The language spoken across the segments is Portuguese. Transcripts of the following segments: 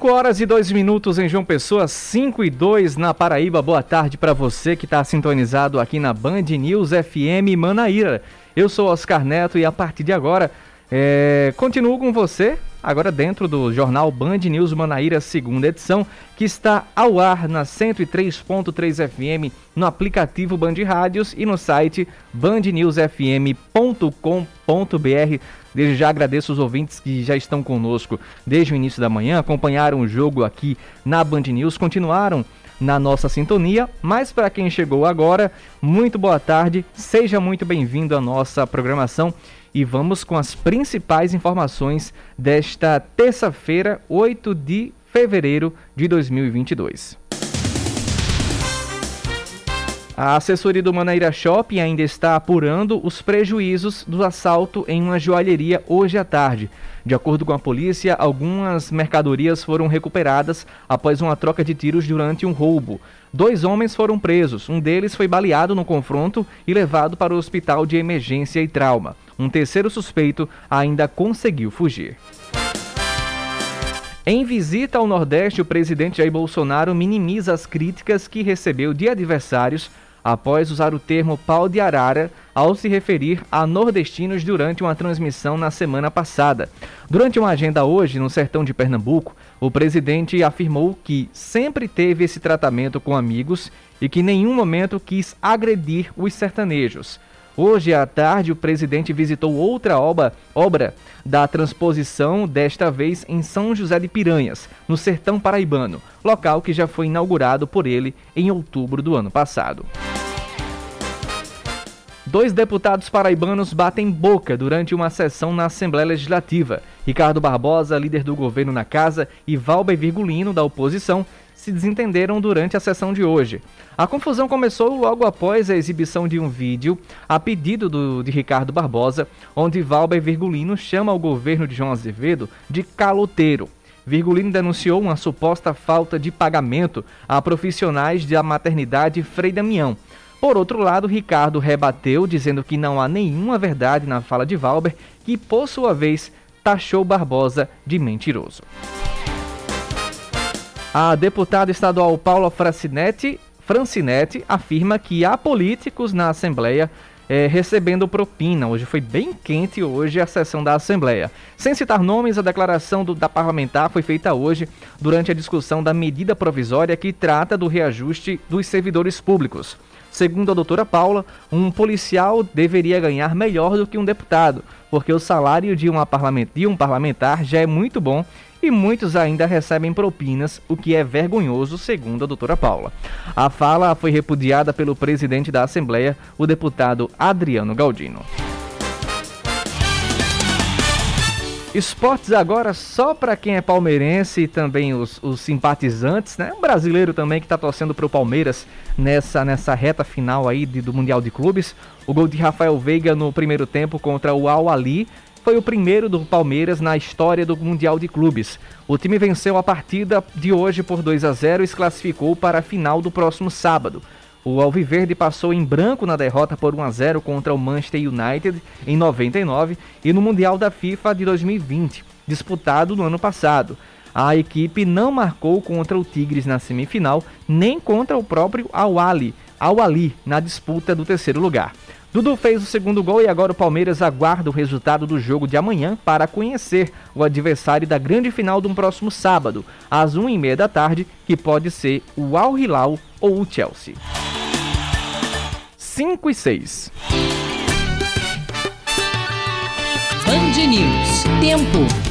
5 horas e 2 minutos em João Pessoa, 5 e 2 na Paraíba. Boa tarde para você que está sintonizado aqui na Band News FM Manaíra. Eu sou Oscar Neto e a partir de agora é, continuo com você, agora dentro do jornal Band News Manaíra, segunda edição, que está ao ar na 103.3 FM, no aplicativo Band Rádios e no site bandnewsfm.com.br. Desde já agradeço os ouvintes que já estão conosco desde o início da manhã, acompanharam o jogo aqui na Band News, continuaram na nossa sintonia. Mas para quem chegou agora, muito boa tarde, seja muito bem-vindo à nossa programação e vamos com as principais informações desta terça-feira, 8 de fevereiro de 2022. A assessoria do Manaíra Shopping ainda está apurando os prejuízos do assalto em uma joalheria hoje à tarde. De acordo com a polícia, algumas mercadorias foram recuperadas após uma troca de tiros durante um roubo. Dois homens foram presos, um deles foi baleado no confronto e levado para o hospital de emergência e trauma. Um terceiro suspeito ainda conseguiu fugir. Em visita ao Nordeste, o presidente Jair Bolsonaro minimiza as críticas que recebeu de adversários após usar o termo pau de arara ao se referir a nordestinos durante uma transmissão na semana passada. Durante uma agenda hoje no sertão de Pernambuco, o presidente afirmou que sempre teve esse tratamento com amigos e que em nenhum momento quis agredir os sertanejos. Hoje à tarde, o presidente visitou outra obra, obra da transposição, desta vez em São José de Piranhas, no sertão paraibano, local que já foi inaugurado por ele em outubro do ano passado. Dois deputados paraibanos batem boca durante uma sessão na Assembleia Legislativa. Ricardo Barbosa, líder do governo na casa, e Valber Virgulino, da oposição, se desentenderam durante a sessão de hoje. A confusão começou logo após a exibição de um vídeo a pedido do, de Ricardo Barbosa, onde Valber Virgulino chama o governo de João Azevedo de caloteiro. Virgulino denunciou uma suposta falta de pagamento a profissionais da maternidade Frei Damião. Por outro lado, Ricardo rebateu, dizendo que não há nenhuma verdade na fala de Valber, que por sua vez taxou Barbosa de mentiroso. A deputada estadual Paula Francinetti, Francinetti afirma que há políticos na Assembleia é, recebendo propina. Hoje foi bem quente hoje a sessão da Assembleia. Sem citar nomes, a declaração do, da parlamentar foi feita hoje durante a discussão da medida provisória que trata do reajuste dos servidores públicos. Segundo a doutora Paula, um policial deveria ganhar melhor do que um deputado, porque o salário de, uma de um parlamentar já é muito bom e muitos ainda recebem propinas, o que é vergonhoso, segundo a doutora Paula. A fala foi repudiada pelo presidente da Assembleia, o deputado Adriano Galdino. Esportes agora só para quem é palmeirense e também os, os simpatizantes, né? Um brasileiro também que está torcendo para o Palmeiras nessa, nessa reta final aí de, do Mundial de Clubes. O gol de Rafael Veiga no primeiro tempo contra o Al Ali foi o primeiro do Palmeiras na história do Mundial de Clubes. O time venceu a partida de hoje por 2 a 0 e se classificou para a final do próximo sábado. O Alviverde passou em branco na derrota por 1 a 0 contra o Manchester United em 99 e no Mundial da FIFA de 2020, disputado no ano passado. A equipe não marcou contra o Tigres na semifinal, nem contra o próprio Al-Ali, Al-Ali na disputa do terceiro lugar. Dudu fez o segundo gol e agora o Palmeiras aguarda o resultado do jogo de amanhã para conhecer o adversário da grande final do próximo sábado, às 1h30 da tarde, que pode ser o Al Hilal ou o Chelsea. 5 e 6. Band News. Tempo.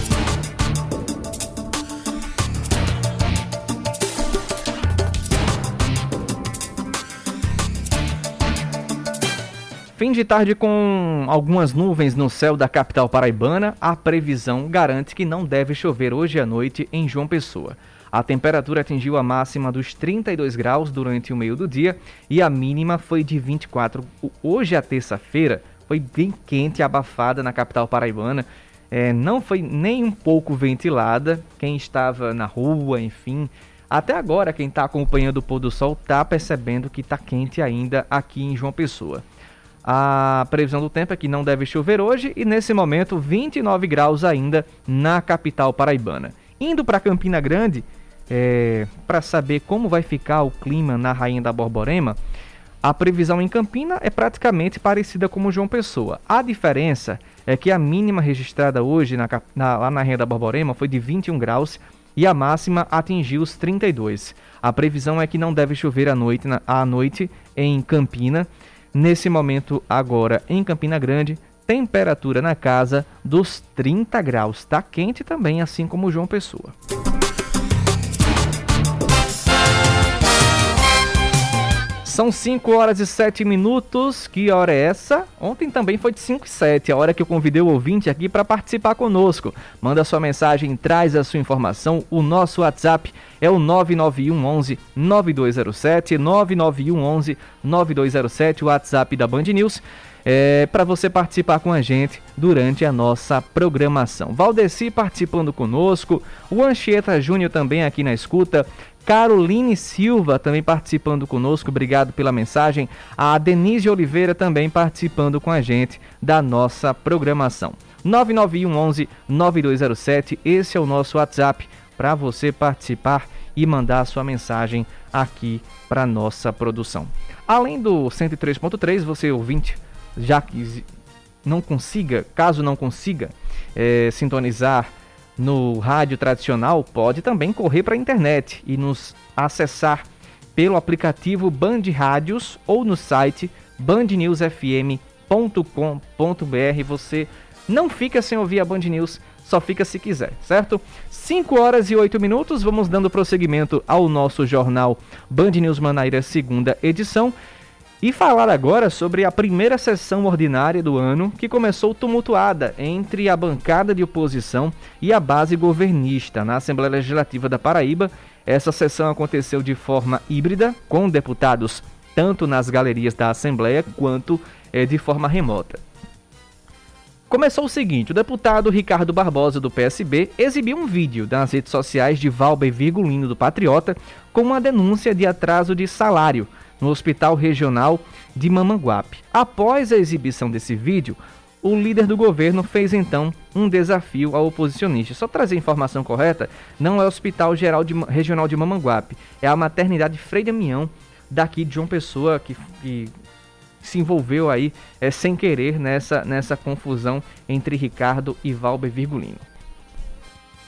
Fim de tarde com algumas nuvens no céu da capital paraibana, a previsão garante que não deve chover hoje à noite em João Pessoa. A temperatura atingiu a máxima dos 32 graus durante o meio do dia e a mínima foi de 24. Hoje, a terça-feira, foi bem quente e abafada na capital paraibana. É, não foi nem um pouco ventilada. Quem estava na rua, enfim, até agora, quem está acompanhando o pôr do sol está percebendo que está quente ainda aqui em João Pessoa. A previsão do tempo é que não deve chover hoje e nesse momento 29 graus ainda na capital paraibana. Indo para Campina Grande, é, para saber como vai ficar o clima na Rainha da Borborema, a previsão em Campina é praticamente parecida com João Pessoa. A diferença é que a mínima registrada hoje na, na, lá na Rainha da Borborema foi de 21 graus e a máxima atingiu os 32. A previsão é que não deve chover à noite, na, à noite em Campina. Nesse momento, agora em Campina Grande, temperatura na casa dos 30 graus. Está quente também, assim como João Pessoa. São 5 horas e 7 minutos. Que hora é essa? Ontem também foi de 5 e 7, a hora que eu convidei o ouvinte aqui para participar conosco. Manda sua mensagem, traz a sua informação. O nosso WhatsApp é o 991 11 9207, 991 11 9207, o WhatsApp da Band News. É, para você participar com a gente durante a nossa programação. Valdeci participando conosco, o Anchieta Júnior também aqui na escuta, Caroline Silva também participando conosco, obrigado pela mensagem. A Denise Oliveira também participando com a gente da nossa programação. 991 11 9207, esse é o nosso WhatsApp para você participar e mandar a sua mensagem aqui para nossa produção. Além do 103.3, você ouvinte, já que não consiga, caso não consiga é, sintonizar no rádio tradicional, pode também correr para a internet e nos acessar pelo aplicativo Band Rádios ou no site bandnewsfm.com.br. Você não fica sem ouvir a Band News, só fica se quiser, certo? 5 horas e 8 minutos, vamos dando prosseguimento ao nosso jornal Band News Manaíra, segunda edição e falar agora sobre a primeira sessão ordinária do ano que começou tumultuada entre a bancada de oposição e a base governista na Assembleia Legislativa da Paraíba. Essa sessão aconteceu de forma híbrida, com deputados tanto nas galerias da Assembleia quanto é, de forma remota. Começou o seguinte: o deputado Ricardo Barbosa, do PSB, exibiu um vídeo nas redes sociais de Valber Virgulino, do Patriota, com uma denúncia de atraso de salário no Hospital Regional de Mamanguape. Após a exibição desse vídeo, o líder do governo fez então um desafio ao oposicionista. Só trazer a informação correta, não é o Hospital Geral de, Regional de Mamanguape, é a maternidade Frei Damião, daqui de João Pessoa, que, que se envolveu aí é, sem querer nessa, nessa confusão entre Ricardo e Valber Virgulino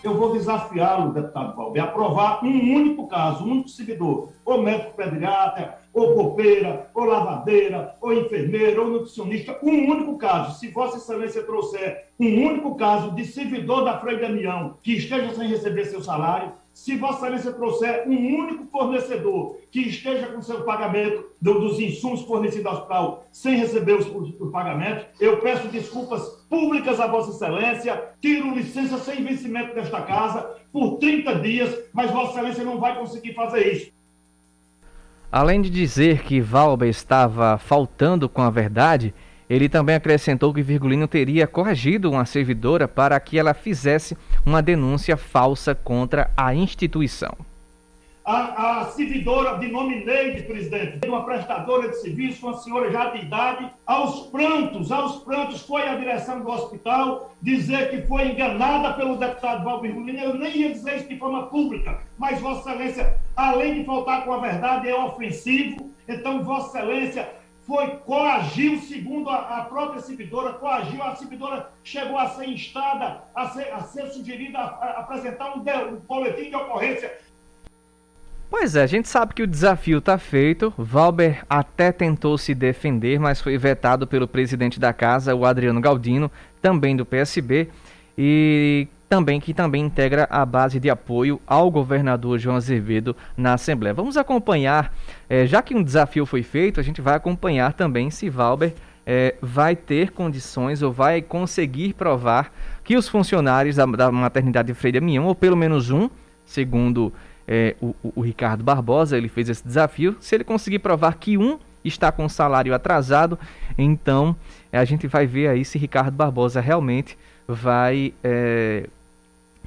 eu vou desafiá-lo, deputado Valber, a aprovar um único caso, um único servidor, ou médico pediatra, ou copeira, ou lavadeira, ou enfermeira, ou nutricionista, um único caso. Se Vossa Excelência trouxer um único caso de servidor da Freire Damião que esteja sem receber seu salário, se Vossa Excelência trouxer um único fornecedor que esteja com seu pagamento do, dos insumos fornecidos ao hospital sem receber os, os, os, pagamentos, eu peço desculpas públicas a Vossa Excelência, tiro licença sem vencimento desta casa por 30 dias, mas Vossa Excelência não vai conseguir fazer isso. Além de dizer que Valber estava faltando com a verdade, ele também acrescentou que Virgulino teria corrigido uma servidora para que ela fizesse uma denúncia falsa contra a instituição. A, a servidora de nome Neide, presidente, uma prestadora de serviço, uma senhora já de idade, aos prantos, aos prantos, foi à direção do hospital dizer que foi enganada pelo deputado Valdir Virgulino. Eu nem ia dizer isso de forma pública, mas Vossa Excelência, além de faltar com a verdade, é ofensivo. Então, Vossa Excelência foi, coagiu, segundo a, a, própria servidora, coagiu, a servidora chegou a ser instada, a ser, a ser sugerida a, a apresentar um, de, um boletim de ocorrência. Pois é, a gente sabe que o desafio está feito. Valber até tentou se defender, mas foi vetado pelo presidente da casa, o Adriano Galdino, também do PSB. E também que também integra a base de apoio ao governador João Azevedo na Assembleia. Vamos acompanhar, é, já que um desafio foi feito, a gente vai acompanhar também se Valber é, vai ter condições ou vai conseguir provar que os funcionários da, da maternidade de Freire Damião, ou pelo menos um, segundo é, o, o, Ricardo Barbosa, ele fez esse desafio. Se ele conseguir provar que um está com salário atrasado, então é, a gente vai ver aí se Ricardo Barbosa realmente vai é,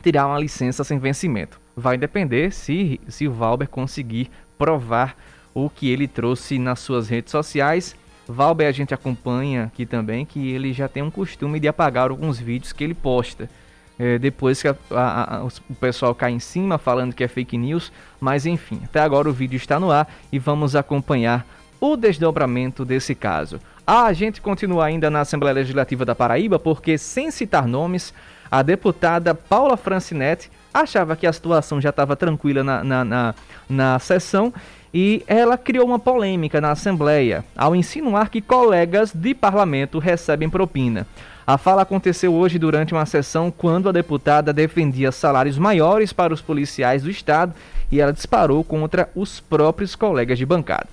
tirar uma licença sem vencimento. Vai depender se, se o Valber conseguir provar o que ele trouxe nas suas redes sociais. Valber a gente acompanha aqui também que ele já tem um costume de apagar alguns vídeos que ele posta. É, depois que a, a, a, o pessoal cai em cima falando que é fake news, mas enfim, até agora o vídeo está no ar e vamos acompanhar o desdobramento desse caso. A gente continua ainda na Assembleia Legislativa da Paraíba porque, sem citar nomes, a deputada Paula Francinetti achava que a situação já estava tranquila na, na, na, na sessão e ela criou uma polêmica na Assembleia ao insinuar que colegas de parlamento recebem propina. A fala aconteceu hoje durante uma sessão quando a deputada defendia salários maiores para os policiais do Estado e ela disparou contra os próprios colegas de bancada.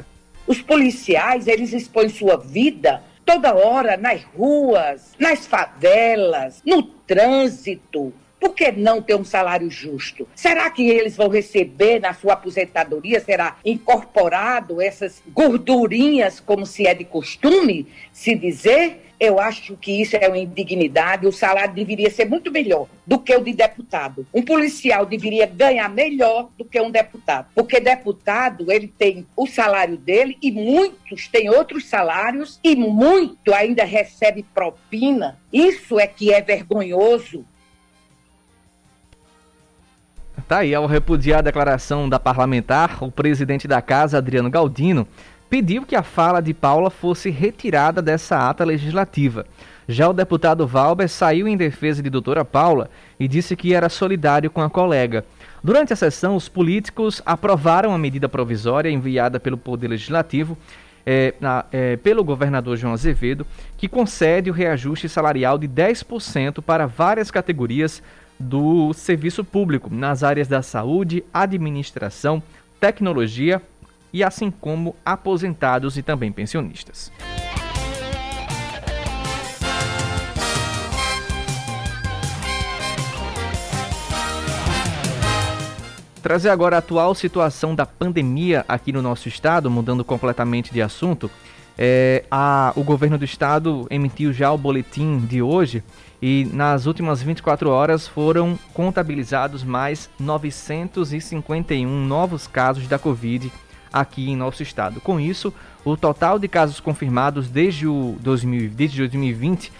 Os policiais, eles expõem sua vida toda hora nas ruas, nas favelas, no trânsito. Por que não ter um salário justo? Será que eles vão receber na sua aposentadoria? Será incorporado essas gordurinhas, como se é de costume se dizer? Eu acho que isso é uma indignidade. O salário deveria ser muito melhor do que o de deputado. Um policial deveria ganhar melhor do que um deputado, porque deputado ele tem o salário dele e muitos têm outros salários e muito ainda recebe propina. Isso é que é vergonhoso. Tá aí, ao repudiar a declaração da parlamentar, o presidente da casa, Adriano Galdino, pediu que a fala de Paula fosse retirada dessa ata legislativa. Já o deputado Valber saiu em defesa de doutora Paula e disse que era solidário com a colega. Durante a sessão, os políticos aprovaram a medida provisória enviada pelo Poder Legislativo é, na, é, pelo governador João Azevedo, que concede o reajuste salarial de 10% para várias categorias do serviço público, nas áreas da saúde, administração, tecnologia, e assim como aposentados e também pensionistas. Trazer agora a atual situação da pandemia aqui no nosso estado, mudando completamente de assunto. É, a, o governo do estado emitiu já o boletim de hoje e nas últimas 24 horas foram contabilizados mais 951 novos casos da Covid aqui em nosso estado. Com isso, o total de casos confirmados desde, o 2000, desde 2020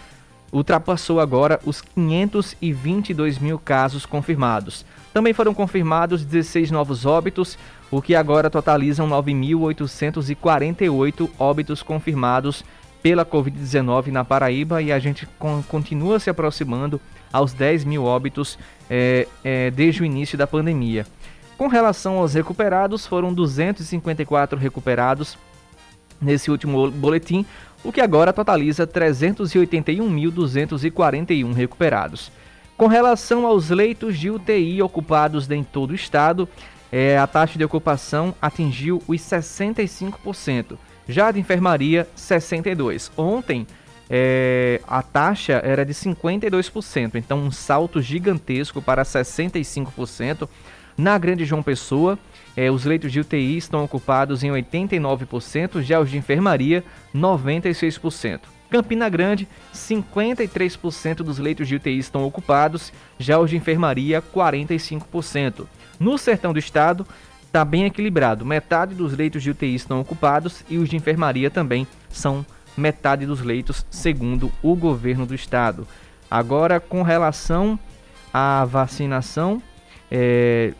ultrapassou agora os 522 mil casos confirmados. Também foram confirmados 16 novos óbitos, o que agora totalizam 9.848 óbitos confirmados pela Covid-19 na Paraíba e a gente continua se aproximando aos 10 mil óbitos é, é, desde o início da pandemia. Com relação aos recuperados, foram 254 recuperados nesse último boletim, o que agora totaliza 381.241 recuperados. Com relação aos leitos de UTI ocupados em todo o estado, é, a taxa de ocupação atingiu os 65%, já de enfermaria, 62%. Ontem, é, a taxa era de 52%, então um salto gigantesco para 65%. Na Grande João Pessoa, eh, os leitos de UTI estão ocupados em 89%, já os de enfermaria, 96%. Campina Grande, 53% dos leitos de UTI estão ocupados, já os de enfermaria, 45%. No sertão do estado, está bem equilibrado. Metade dos leitos de UTI estão ocupados e os de enfermaria também são metade dos leitos, segundo o governo do estado. Agora, com relação à vacinação, é,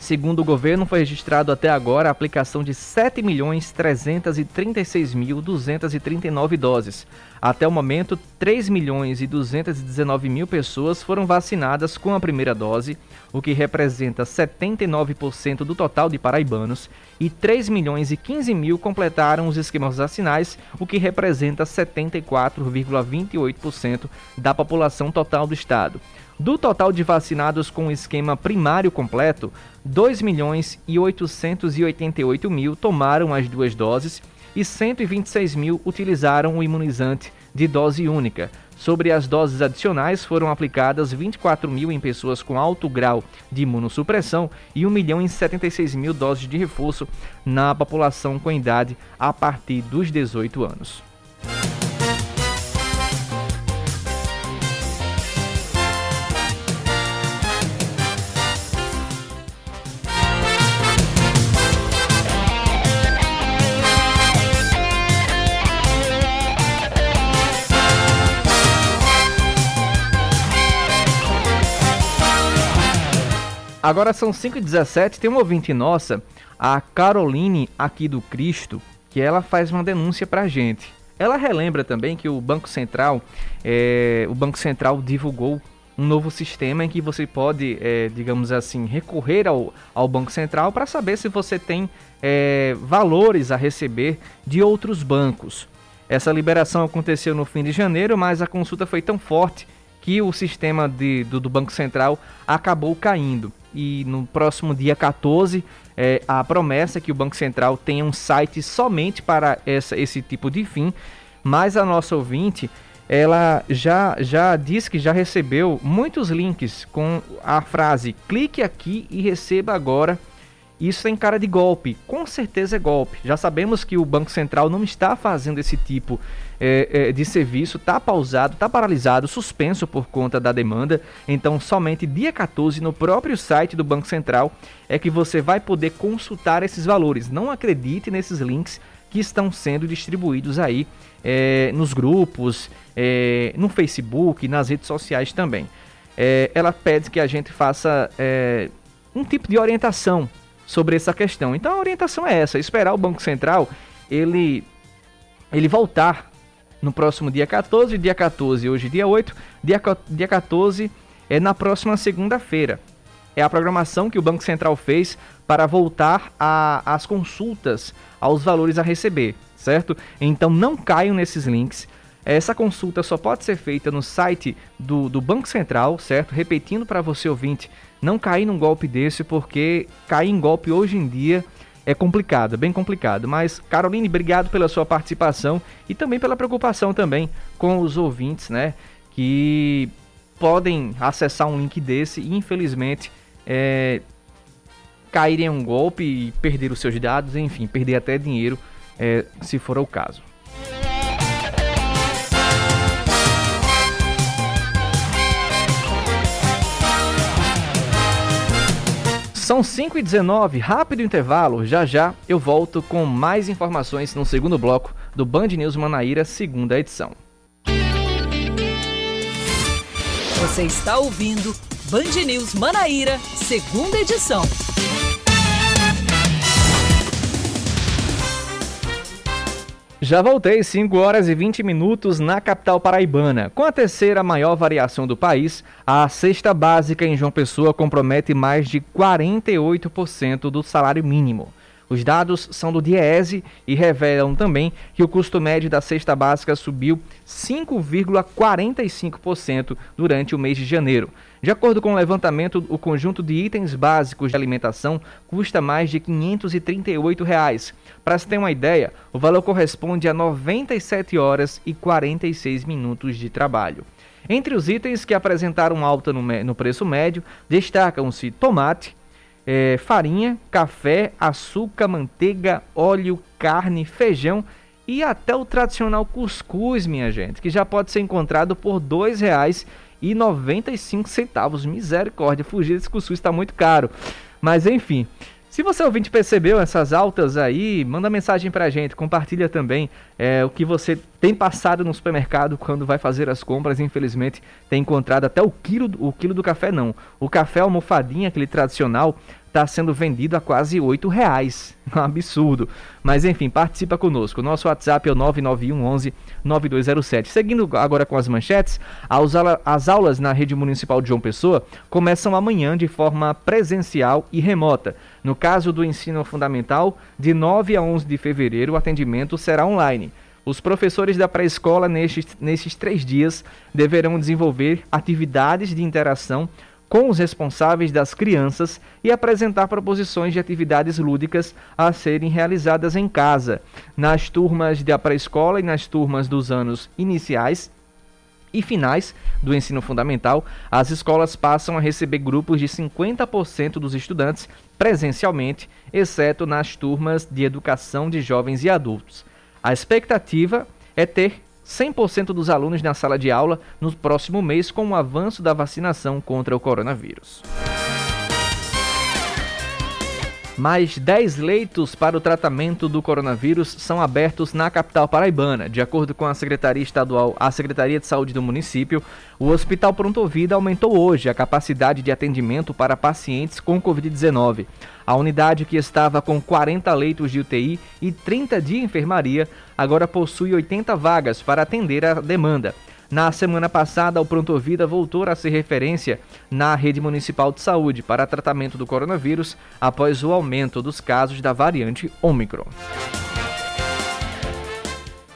Segundo o governo, foi registrado até agora a aplicação de 7.336.239 doses. Até o momento, 3.219.000 mil pessoas foram vacinadas com a primeira dose, o que representa 79% do total de paraibanos, e 3 milhões e 15 mil completaram os esquemas vacinais, o que representa 74,28% da população total do estado. Do total de vacinados com o esquema primário completo, 2 milhões e 888 mil tomaram as duas doses e 126 mil utilizaram o imunizante de dose única. Sobre as doses adicionais, foram aplicadas 24 mil em pessoas com alto grau de imunossupressão e 1 milhão em 76 mil doses de reforço na população com idade a partir dos 18 anos. Agora são 5h17, tem uma ouvinte nossa, a Caroline aqui do Cristo, que ela faz uma denúncia pra gente. Ela relembra também que o Banco Central, é, o Banco Central divulgou um novo sistema em que você pode, é, digamos assim, recorrer ao, ao Banco Central para saber se você tem é, valores a receber de outros bancos. Essa liberação aconteceu no fim de janeiro, mas a consulta foi tão forte que o sistema de, do, do Banco Central acabou caindo e no próximo dia 14 é, a promessa é que o Banco Central tenha um site somente para essa, esse tipo de fim, mas a nossa ouvinte ela já, já disse que já recebeu muitos links com a frase clique aqui e receba agora. Isso tem cara de golpe, com certeza é golpe. Já sabemos que o Banco Central não está fazendo esse tipo é, é, de serviço está pausado, está paralisado, suspenso por conta da demanda. Então, somente dia 14, no próprio site do Banco Central, é que você vai poder consultar esses valores. Não acredite nesses links que estão sendo distribuídos aí é, nos grupos, é, no Facebook, nas redes sociais também. É, ela pede que a gente faça é, um tipo de orientação sobre essa questão. Então a orientação é essa: esperar o Banco Central ele ele voltar no próximo dia 14, dia 14 hoje dia 8, dia, dia 14 é na próxima segunda-feira. É a programação que o Banco Central fez para voltar às consultas aos valores a receber, certo? Então não caiam nesses links. Essa consulta só pode ser feita no site do, do Banco Central, certo? Repetindo para você ouvinte, não cair num golpe desse, porque cair em golpe hoje em dia é complicado, bem complicado. Mas, Caroline, obrigado pela sua participação e também pela preocupação também com os ouvintes, né? Que podem acessar um link desse e, infelizmente, é, cair em um golpe e perder os seus dados, enfim, perder até dinheiro, é, se for o caso. São 5 e 19 rápido intervalo. Já já eu volto com mais informações no segundo bloco do Band News Manaíra, segunda edição. Você está ouvindo Band News Manaíra, segunda edição. Já voltei 5 horas e 20 minutos na capital paraibana. Com a terceira maior variação do país, a cesta básica em João Pessoa compromete mais de 48% do salário mínimo. Os dados são do Diese e revelam também que o custo médio da cesta básica subiu 5,45% durante o mês de janeiro. De acordo com o levantamento, o conjunto de itens básicos de alimentação custa mais de 538 reais. Para se ter uma ideia, o valor corresponde a 97 horas e 46 minutos de trabalho. Entre os itens que apresentaram alta no, no preço médio, destacam-se tomate, é, farinha, café, açúcar, manteiga, óleo, carne, feijão e até o tradicional cuscuz, minha gente, que já pode ser encontrado por R$ 2,00 e 95 centavos. Misericórdia, fugir desse cuscuz está muito caro. Mas enfim, se você ouvinte percebeu essas altas aí, manda mensagem pra gente, compartilha também é, o que você tem passado no supermercado quando vai fazer as compras. Infelizmente, tem encontrado até o quilo, o quilo do café não. O café almofadinha, aquele tradicional, está sendo vendido a quase oito reais. Um absurdo. Mas enfim, participa conosco. Nosso WhatsApp é o 991 11 9207. Seguindo agora com as manchetes, as aulas na rede municipal de João Pessoa começam amanhã de forma presencial e remota. No caso do ensino fundamental, de 9 a 11 de fevereiro, o atendimento será online. Os professores da pré-escola, nestes, nesses três dias, deverão desenvolver atividades de interação com os responsáveis das crianças e apresentar proposições de atividades lúdicas a serem realizadas em casa. Nas turmas da pré-escola e nas turmas dos anos iniciais, e finais do ensino fundamental, as escolas passam a receber grupos de 50% dos estudantes presencialmente, exceto nas turmas de educação de jovens e adultos. A expectativa é ter 100% dos alunos na sala de aula no próximo mês com o avanço da vacinação contra o coronavírus. Mais 10 leitos para o tratamento do coronavírus são abertos na capital paraibana. De acordo com a Secretaria Estadual, a Secretaria de Saúde do município, o Hospital Pronto Vida aumentou hoje a capacidade de atendimento para pacientes com Covid-19. A unidade que estava com 40 leitos de UTI e 30 de enfermaria agora possui 80 vagas para atender a demanda. Na semana passada, o Pronto Vida voltou a ser referência na rede municipal de saúde para tratamento do coronavírus após o aumento dos casos da variante Ômicron.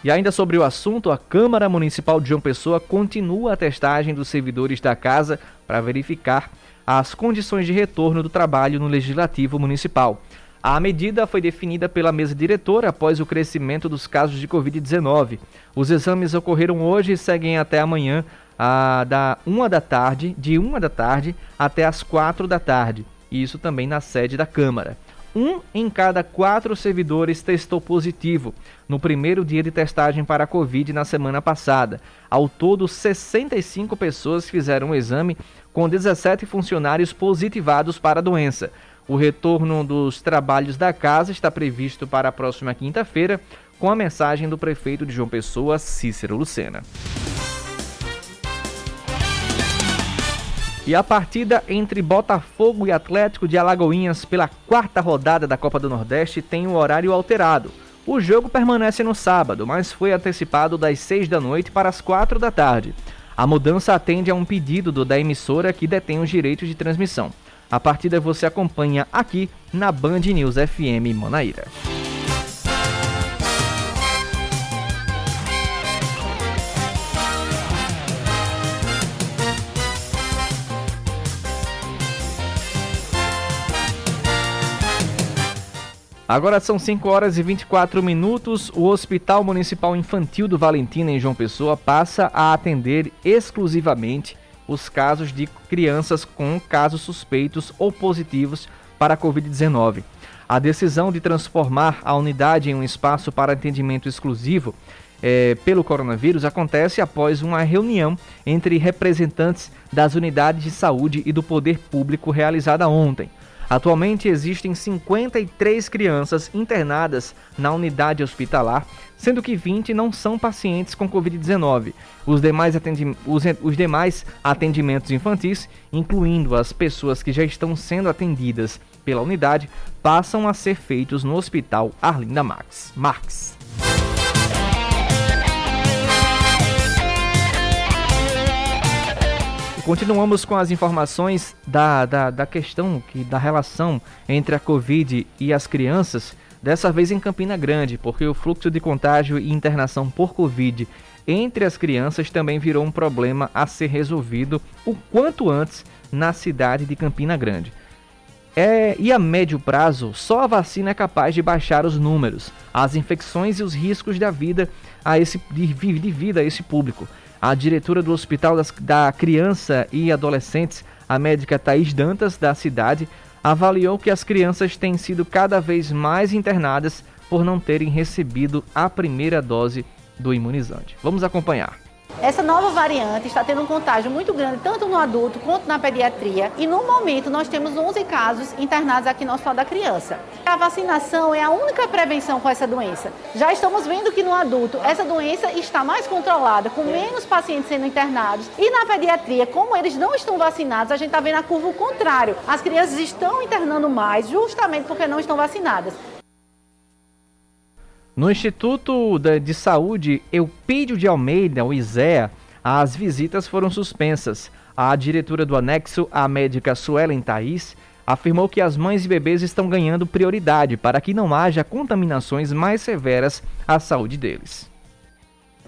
E ainda sobre o assunto, a Câmara Municipal de João Pessoa continua a testagem dos servidores da casa para verificar as condições de retorno do trabalho no Legislativo Municipal. A medida foi definida pela mesa diretora após o crescimento dos casos de Covid-19. Os exames ocorreram hoje e seguem até amanhã, a, da uma da tarde, de uma da tarde até as quatro da tarde. Isso também na sede da Câmara. Um em cada quatro servidores testou positivo no primeiro dia de testagem para a Covid na semana passada. Ao todo, 65 pessoas fizeram o exame, com 17 funcionários positivados para a doença. O retorno dos trabalhos da casa está previsto para a próxima quinta-feira, com a mensagem do prefeito de João Pessoa, Cícero Lucena. E a partida entre Botafogo e Atlético de Alagoinhas pela quarta rodada da Copa do Nordeste tem o um horário alterado. O jogo permanece no sábado, mas foi antecipado das 6 da noite para as 4 da tarde. A mudança atende a um pedido do, da emissora que detém os direitos de transmissão. A partida você acompanha aqui na Band News FM Manaíra. Agora são 5 horas e 24 minutos. O Hospital Municipal Infantil do Valentina, em João Pessoa, passa a atender exclusivamente os casos de crianças com casos suspeitos ou positivos para a Covid-19. A decisão de transformar a unidade em um espaço para atendimento exclusivo é, pelo coronavírus acontece após uma reunião entre representantes das unidades de saúde e do poder público realizada ontem. Atualmente existem 53 crianças internadas na unidade hospitalar, sendo que 20 não são pacientes com Covid-19. Os, os, os demais atendimentos infantis, incluindo as pessoas que já estão sendo atendidas pela unidade, passam a ser feitos no Hospital Arlinda Max. Marx. Continuamos com as informações da, da, da questão que, da relação entre a Covid e as crianças, dessa vez em Campina Grande, porque o fluxo de contágio e internação por Covid entre as crianças também virou um problema a ser resolvido o quanto antes na cidade de Campina Grande. É, e a médio prazo, só a vacina é capaz de baixar os números, as infecções e os riscos da vida a esse, de, de vida a esse público. A diretora do Hospital das, da Criança e Adolescentes, a médica Thaís Dantas, da cidade, avaliou que as crianças têm sido cada vez mais internadas por não terem recebido a primeira dose do imunizante. Vamos acompanhar. Essa nova variante está tendo um contágio muito grande, tanto no adulto quanto na pediatria, e no momento nós temos 11 casos internados aqui no Hospital da Criança. A vacinação é a única prevenção com essa doença. Já estamos vendo que no adulto essa doença está mais controlada, com menos pacientes sendo internados, e na pediatria, como eles não estão vacinados, a gente está vendo a curva o contrário. As crianças estão internando mais justamente porque não estão vacinadas. No Instituto de Saúde Eupídio de Almeida, o ISEA, as visitas foram suspensas. A diretora do anexo, a médica Suelen Thaís, afirmou que as mães e bebês estão ganhando prioridade para que não haja contaminações mais severas à saúde deles.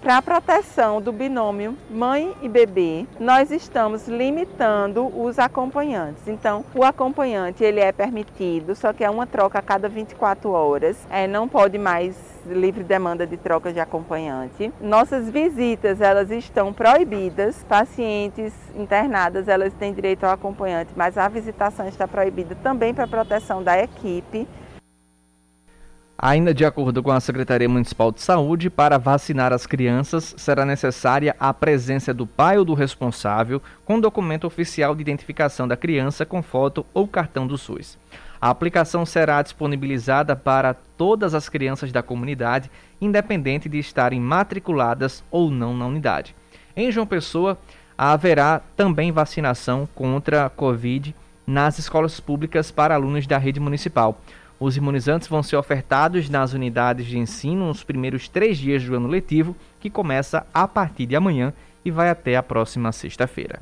Para a proteção do binômio mãe e bebê, nós estamos limitando os acompanhantes. Então, o acompanhante ele é permitido, só que é uma troca a cada 24 horas. É, não pode mais livre demanda de troca de acompanhante. Nossas visitas, elas estão proibidas. Pacientes internadas, elas têm direito ao acompanhante, mas a visitação está proibida também para proteção da equipe. Ainda de acordo com a Secretaria Municipal de Saúde, para vacinar as crianças será necessária a presença do pai ou do responsável com documento oficial de identificação da criança com foto ou cartão do SUS. A aplicação será disponibilizada para todas as crianças da comunidade, independente de estarem matriculadas ou não na unidade. Em João Pessoa, haverá também vacinação contra a Covid nas escolas públicas para alunos da rede municipal. Os imunizantes vão ser ofertados nas unidades de ensino nos primeiros três dias do ano letivo, que começa a partir de amanhã e vai até a próxima sexta-feira.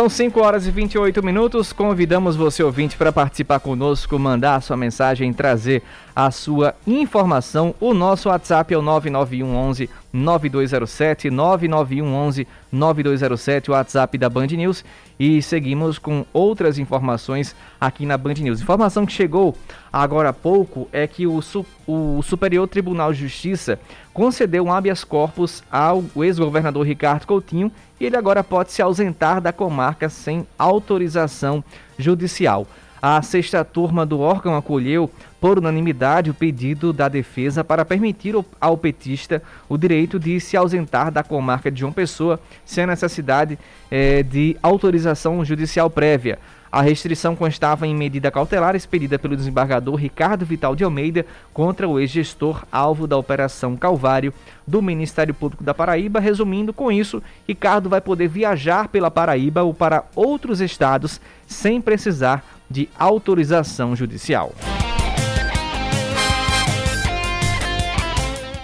São 5 horas e 28 minutos. Convidamos você, ouvinte, para participar conosco, mandar sua mensagem, trazer a sua informação. O nosso WhatsApp é o 9911 9207 9911 9207, o WhatsApp da Band News. E seguimos com outras informações aqui na Band News. Informação que chegou agora há pouco é que o, o Superior Tribunal de Justiça concedeu um habeas corpus ao ex-governador Ricardo Coutinho e ele agora pode se ausentar da comarca sem autorização judicial. A sexta turma do órgão acolheu, por unanimidade, o pedido da defesa para permitir ao petista o direito de se ausentar da comarca de João Pessoa sem necessidade eh, de autorização judicial prévia. A restrição constava em medida cautelar expedida pelo desembargador Ricardo Vital de Almeida contra o ex-gestor alvo da Operação Calvário do Ministério Público da Paraíba. Resumindo, com isso, Ricardo vai poder viajar pela Paraíba ou para outros estados sem precisar de autorização judicial.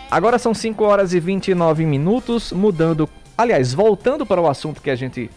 Agora são 5 horas e 29 minutos, mudando, aliás, voltando para o assunto que a gente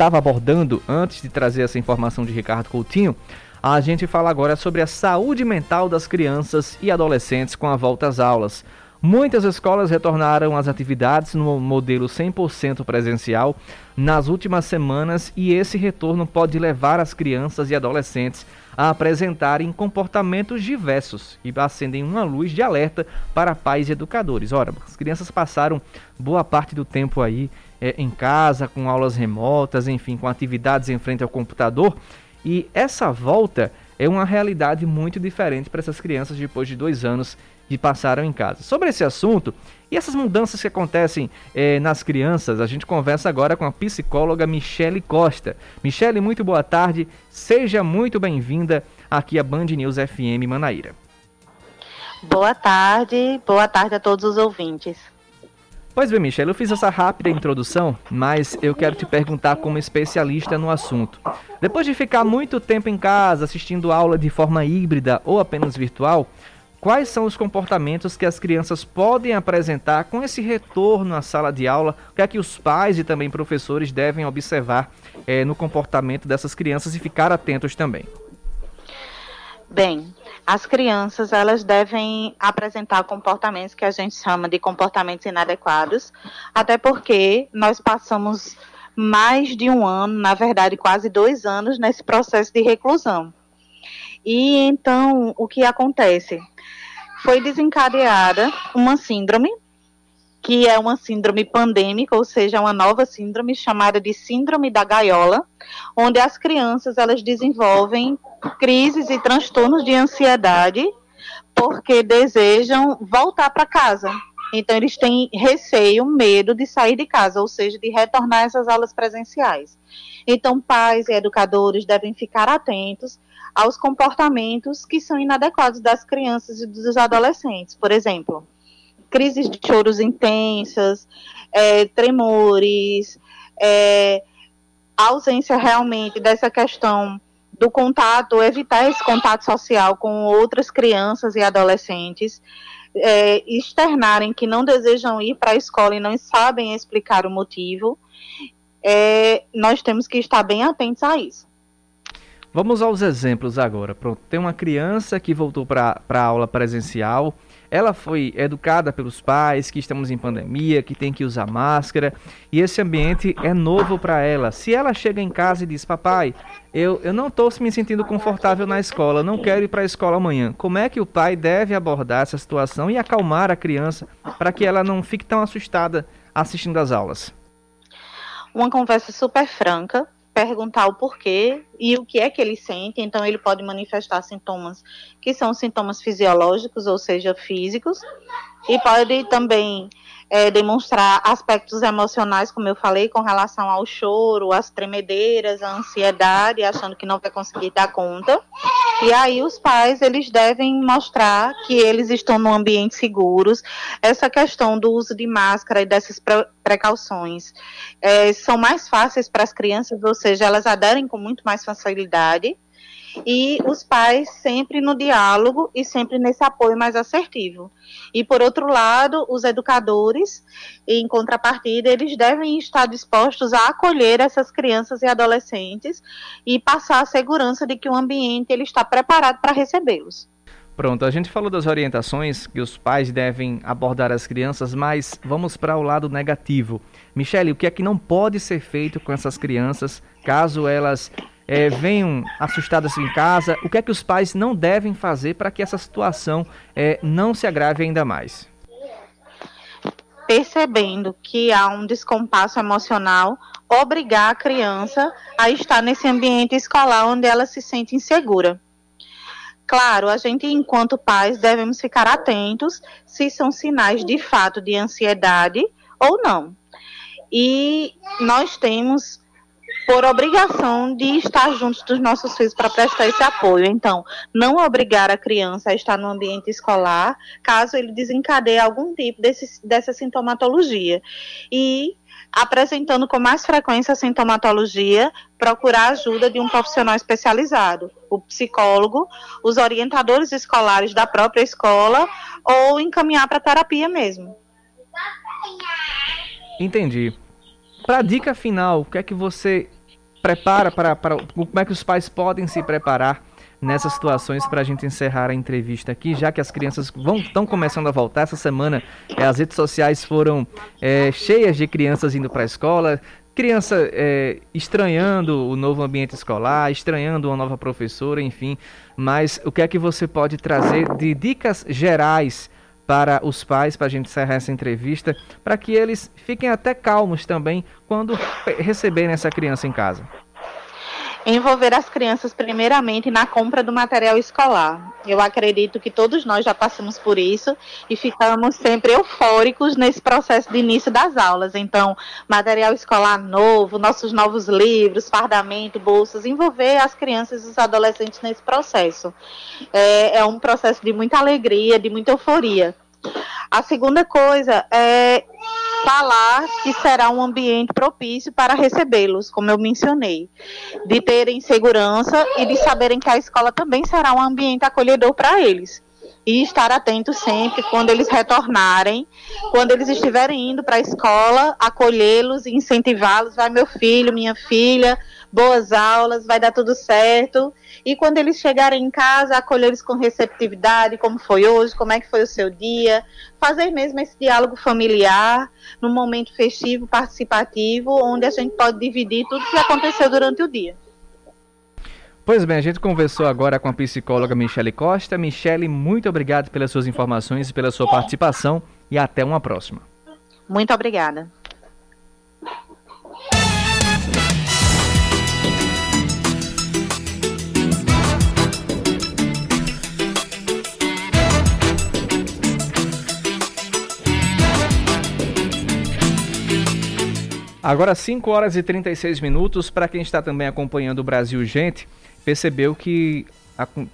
estava abordando antes de trazer essa informação de Ricardo Coutinho, a gente fala agora sobre a saúde mental das crianças e adolescentes com a volta às aulas. Muitas escolas retornaram às atividades no modelo 100% presencial nas últimas semanas e esse retorno pode levar as crianças e adolescentes a apresentarem comportamentos diversos e acendem uma luz de alerta para pais e educadores. Ora, as crianças passaram boa parte do tempo aí é, em casa, com aulas remotas, enfim, com atividades em frente ao computador. E essa volta é uma realidade muito diferente para essas crianças depois de dois anos que passaram em casa. Sobre esse assunto e essas mudanças que acontecem é, nas crianças, a gente conversa agora com a psicóloga Michele Costa. Michele, muito boa tarde, seja muito bem-vinda aqui à Band News FM Manaíra. Boa tarde, boa tarde a todos os ouvintes. Pois bem, Michelle, eu fiz essa rápida introdução, mas eu quero te perguntar como especialista no assunto. Depois de ficar muito tempo em casa assistindo aula de forma híbrida ou apenas virtual, quais são os comportamentos que as crianças podem apresentar com esse retorno à sala de aula? O que é que os pais e também professores devem observar é, no comportamento dessas crianças e ficar atentos também? Bem, as crianças elas devem apresentar comportamentos que a gente chama de comportamentos inadequados, até porque nós passamos mais de um ano, na verdade quase dois anos nesse processo de reclusão. E então o que acontece? Foi desencadeada uma síndrome que é uma síndrome pandêmica, ou seja, uma nova síndrome chamada de síndrome da gaiola, onde as crianças elas desenvolvem crises e transtornos de ansiedade porque desejam voltar para casa. Então eles têm receio, medo de sair de casa, ou seja, de retornar essas aulas presenciais. Então pais e educadores devem ficar atentos aos comportamentos que são inadequados das crianças e dos adolescentes. Por exemplo, crises de choros intensas, é, tremores, é, ausência realmente dessa questão do contato, evitar esse contato social com outras crianças e adolescentes, é, externarem que não desejam ir para a escola e não sabem explicar o motivo, é, nós temos que estar bem atentos a isso. Vamos aos exemplos agora. Pronto, tem uma criança que voltou para a aula presencial. Ela foi educada pelos pais, que estamos em pandemia, que tem que usar máscara, e esse ambiente é novo para ela. Se ela chega em casa e diz: Papai, eu, eu não estou me sentindo confortável na escola, não quero ir para a escola amanhã, como é que o pai deve abordar essa situação e acalmar a criança para que ela não fique tão assustada assistindo às aulas? Uma conversa super franca, perguntar o porquê e o que é que ele sente. Então, ele pode manifestar sintomas que são sintomas fisiológicos, ou seja, físicos, e pode também é, demonstrar aspectos emocionais, como eu falei, com relação ao choro, às tremedeiras, à ansiedade, achando que não vai conseguir dar conta. E aí os pais, eles devem mostrar que eles estão num ambiente seguros. Essa questão do uso de máscara e dessas precauções é, são mais fáceis para as crianças, ou seja, elas aderem com muito mais facilidade e os pais sempre no diálogo e sempre nesse apoio mais assertivo. E por outro lado, os educadores, em contrapartida, eles devem estar dispostos a acolher essas crianças e adolescentes e passar a segurança de que o ambiente ele está preparado para recebê-los. Pronto, a gente falou das orientações que os pais devem abordar as crianças, mas vamos para o lado negativo. Michele, o que é que não pode ser feito com essas crianças caso elas é, venham assustadas em casa, o que é que os pais não devem fazer para que essa situação é, não se agrave ainda mais? Percebendo que há um descompasso emocional, obrigar a criança a estar nesse ambiente escolar onde ela se sente insegura. Claro, a gente, enquanto pais, devemos ficar atentos se são sinais de fato de ansiedade ou não. E nós temos por obrigação de estar juntos dos nossos filhos para prestar esse apoio. Então, não obrigar a criança a estar no ambiente escolar, caso ele desencadeie algum tipo desse, dessa sintomatologia. E apresentando com mais frequência a sintomatologia, procurar ajuda de um profissional especializado, o psicólogo, os orientadores escolares da própria escola ou encaminhar para terapia mesmo. Entendi. Para a dica final, o que é que você prepara para, para como é que os pais podem se preparar nessas situações para a gente encerrar a entrevista aqui, já que as crianças vão estão começando a voltar essa semana, é, as redes sociais foram é, cheias de crianças indo para a escola, criança é, estranhando o novo ambiente escolar, estranhando uma nova professora, enfim. Mas o que é que você pode trazer de dicas gerais para os pais, para a gente encerrar essa entrevista, para que eles fiquem até calmos também quando receberem essa criança em casa? Envolver as crianças primeiramente na compra do material escolar. Eu acredito que todos nós já passamos por isso e ficamos sempre eufóricos nesse processo de início das aulas. Então, material escolar novo, nossos novos livros, fardamento, bolsas, envolver as crianças e os adolescentes nesse processo. É, é um processo de muita alegria, de muita euforia. A segunda coisa é falar que será um ambiente propício para recebê-los, como eu mencionei, de terem segurança e de saberem que a escola também será um ambiente acolhedor para eles. E estar atento sempre quando eles retornarem, quando eles estiverem indo para a escola, acolhê-los incentivá-los. Vai, meu filho, minha filha, boas aulas, vai dar tudo certo. E quando eles chegarem em casa, acolher eles com receptividade, como foi hoje, como é que foi o seu dia, fazer mesmo esse diálogo familiar, num momento festivo, participativo, onde a gente pode dividir tudo que aconteceu durante o dia. Pois bem, a gente conversou agora com a psicóloga Michele Costa. Michele, muito obrigado pelas suas informações e pela sua participação e até uma próxima. Muito obrigada. Agora 5 horas e 36 minutos. Para quem está também acompanhando o Brasil Gente, percebeu que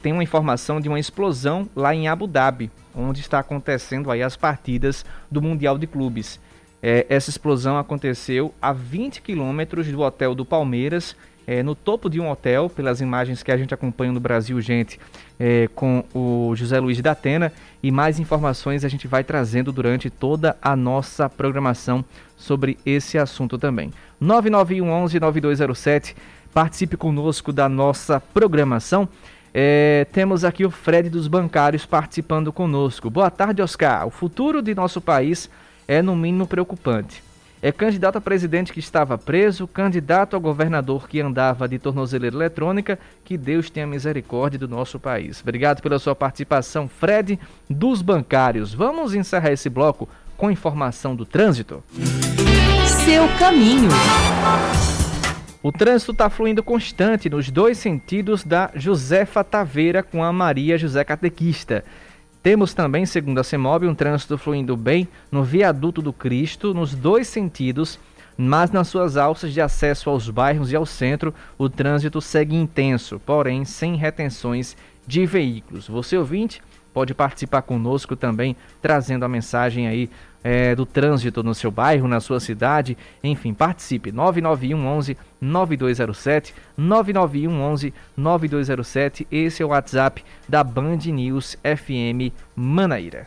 tem uma informação de uma explosão lá em Abu Dhabi, onde está acontecendo aí as partidas do Mundial de Clubes. É, essa explosão aconteceu a 20 quilômetros do hotel do Palmeiras é, no topo de um hotel, pelas imagens que a gente acompanha no Brasil, gente, é, com o José Luiz da Atena. E mais informações a gente vai trazendo durante toda a nossa programação sobre esse assunto também. 9911 9207 participe conosco da nossa programação. É, temos aqui o Fred dos Bancários participando conosco. Boa tarde, Oscar. O futuro de nosso país é, no mínimo, preocupante. É candidato a presidente que estava preso, candidato a governador que andava de tornozeleira eletrônica. Que Deus tenha misericórdia do nosso país. Obrigado pela sua participação, Fred dos Bancários. Vamos encerrar esse bloco com informação do trânsito. Seu caminho. O trânsito está fluindo constante nos dois sentidos da Josefa Taveira com a Maria José Catequista. Temos também, segundo a CEMOB, um trânsito fluindo bem no viaduto do Cristo, nos dois sentidos, mas nas suas alças de acesso aos bairros e ao centro, o trânsito segue intenso, porém sem retenções de veículos. Você ouvinte pode participar conosco também, trazendo a mensagem aí é, do trânsito no seu bairro, na sua cidade. Enfim, participe. 991 11 9207 991 11 9207. Esse é o WhatsApp da Band News FM Manaíra.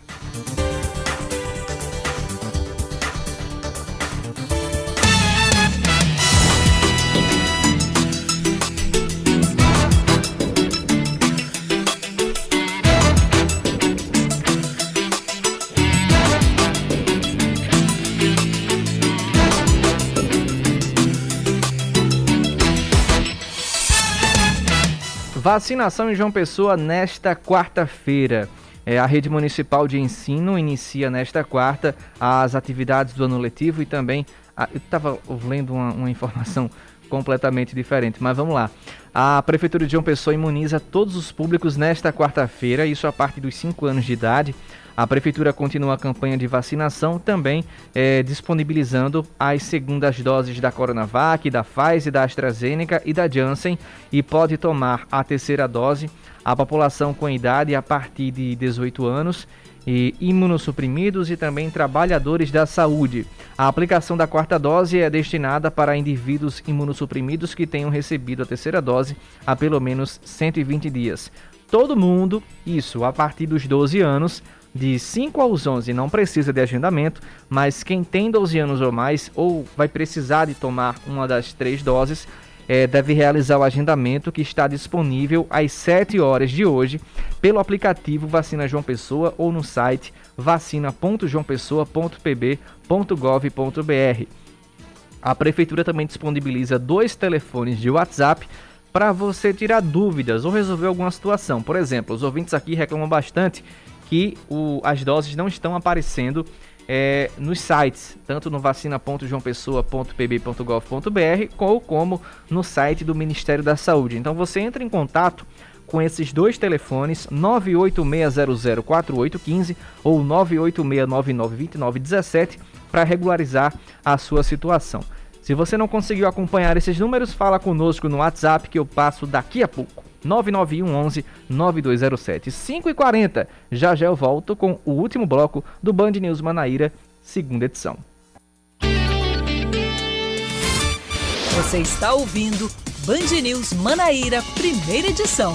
Vacinação em João Pessoa nesta quarta-feira. É, a rede municipal de ensino inicia nesta quarta as atividades do ano letivo e também. A, eu estava lendo uma, uma informação completamente diferente, mas vamos lá. A Prefeitura de João Pessoa imuniza todos os públicos nesta quarta-feira, isso a partir dos 5 anos de idade. A Prefeitura continua a campanha de vacinação, também é, disponibilizando as segundas doses da Coronavac, da Pfizer, da AstraZeneca e da Janssen e pode tomar a terceira dose a população com idade a partir de 18 anos e imunossuprimidos e também trabalhadores da saúde. A aplicação da quarta dose é destinada para indivíduos imunossuprimidos que tenham recebido a terceira dose há pelo menos 120 dias. Todo mundo, isso a partir dos 12 anos, de 5 aos 11 não precisa de agendamento, mas quem tem 12 anos ou mais ou vai precisar de tomar uma das três doses é, deve realizar o agendamento que está disponível às 7 horas de hoje pelo aplicativo Vacina João Pessoa ou no site vacina.joaopessoa.pb.gov.br. A prefeitura também disponibiliza dois telefones de WhatsApp para você tirar dúvidas ou resolver alguma situação. Por exemplo, os ouvintes aqui reclamam bastante que o, as doses não estão aparecendo é, nos sites, tanto no vacina.joaopessoa.pb.gov.br ou como no site do Ministério da Saúde. Então você entra em contato com esses dois telefones 986004815 ou 986992917 para regularizar a sua situação. Se você não conseguiu acompanhar esses números, fala conosco no WhatsApp que eu passo daqui a pouco. 991 11 9207 5 e 40. Já já eu volto com o último bloco do Band News Manaíra, segunda edição. Você está ouvindo Band News Manaíra, primeira edição.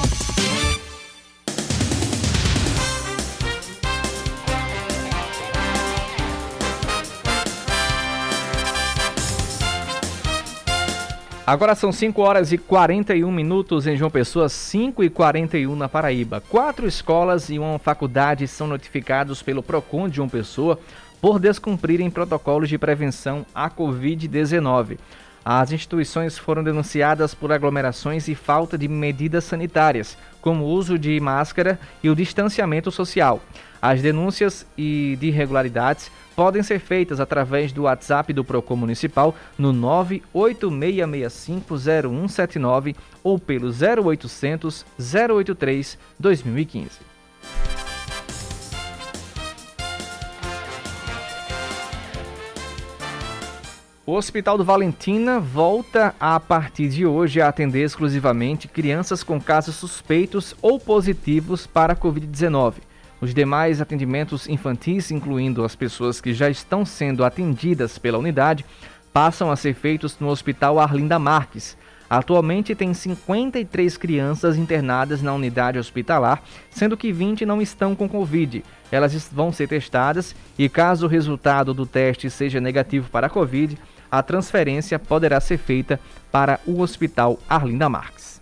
Agora são 5 horas e 41 minutos em João Pessoa, 5 e 41 na Paraíba. Quatro escolas e uma faculdade são notificados pelo PROCON de João Pessoa por descumprirem protocolos de prevenção à Covid-19. As instituições foram denunciadas por aglomerações e falta de medidas sanitárias, como o uso de máscara e o distanciamento social. As denúncias e de irregularidades podem ser feitas através do WhatsApp do Procon Municipal no 986650179 ou pelo 0800 083 2015. O Hospital do Valentina volta a partir de hoje a atender exclusivamente crianças com casos suspeitos ou positivos para a Covid-19. Os demais atendimentos infantis, incluindo as pessoas que já estão sendo atendidas pela unidade, passam a ser feitos no Hospital Arlinda Marques. Atualmente tem 53 crianças internadas na unidade hospitalar, sendo que 20 não estão com Covid. Elas vão ser testadas e, caso o resultado do teste seja negativo para a Covid, a transferência poderá ser feita para o Hospital Arlinda Marques.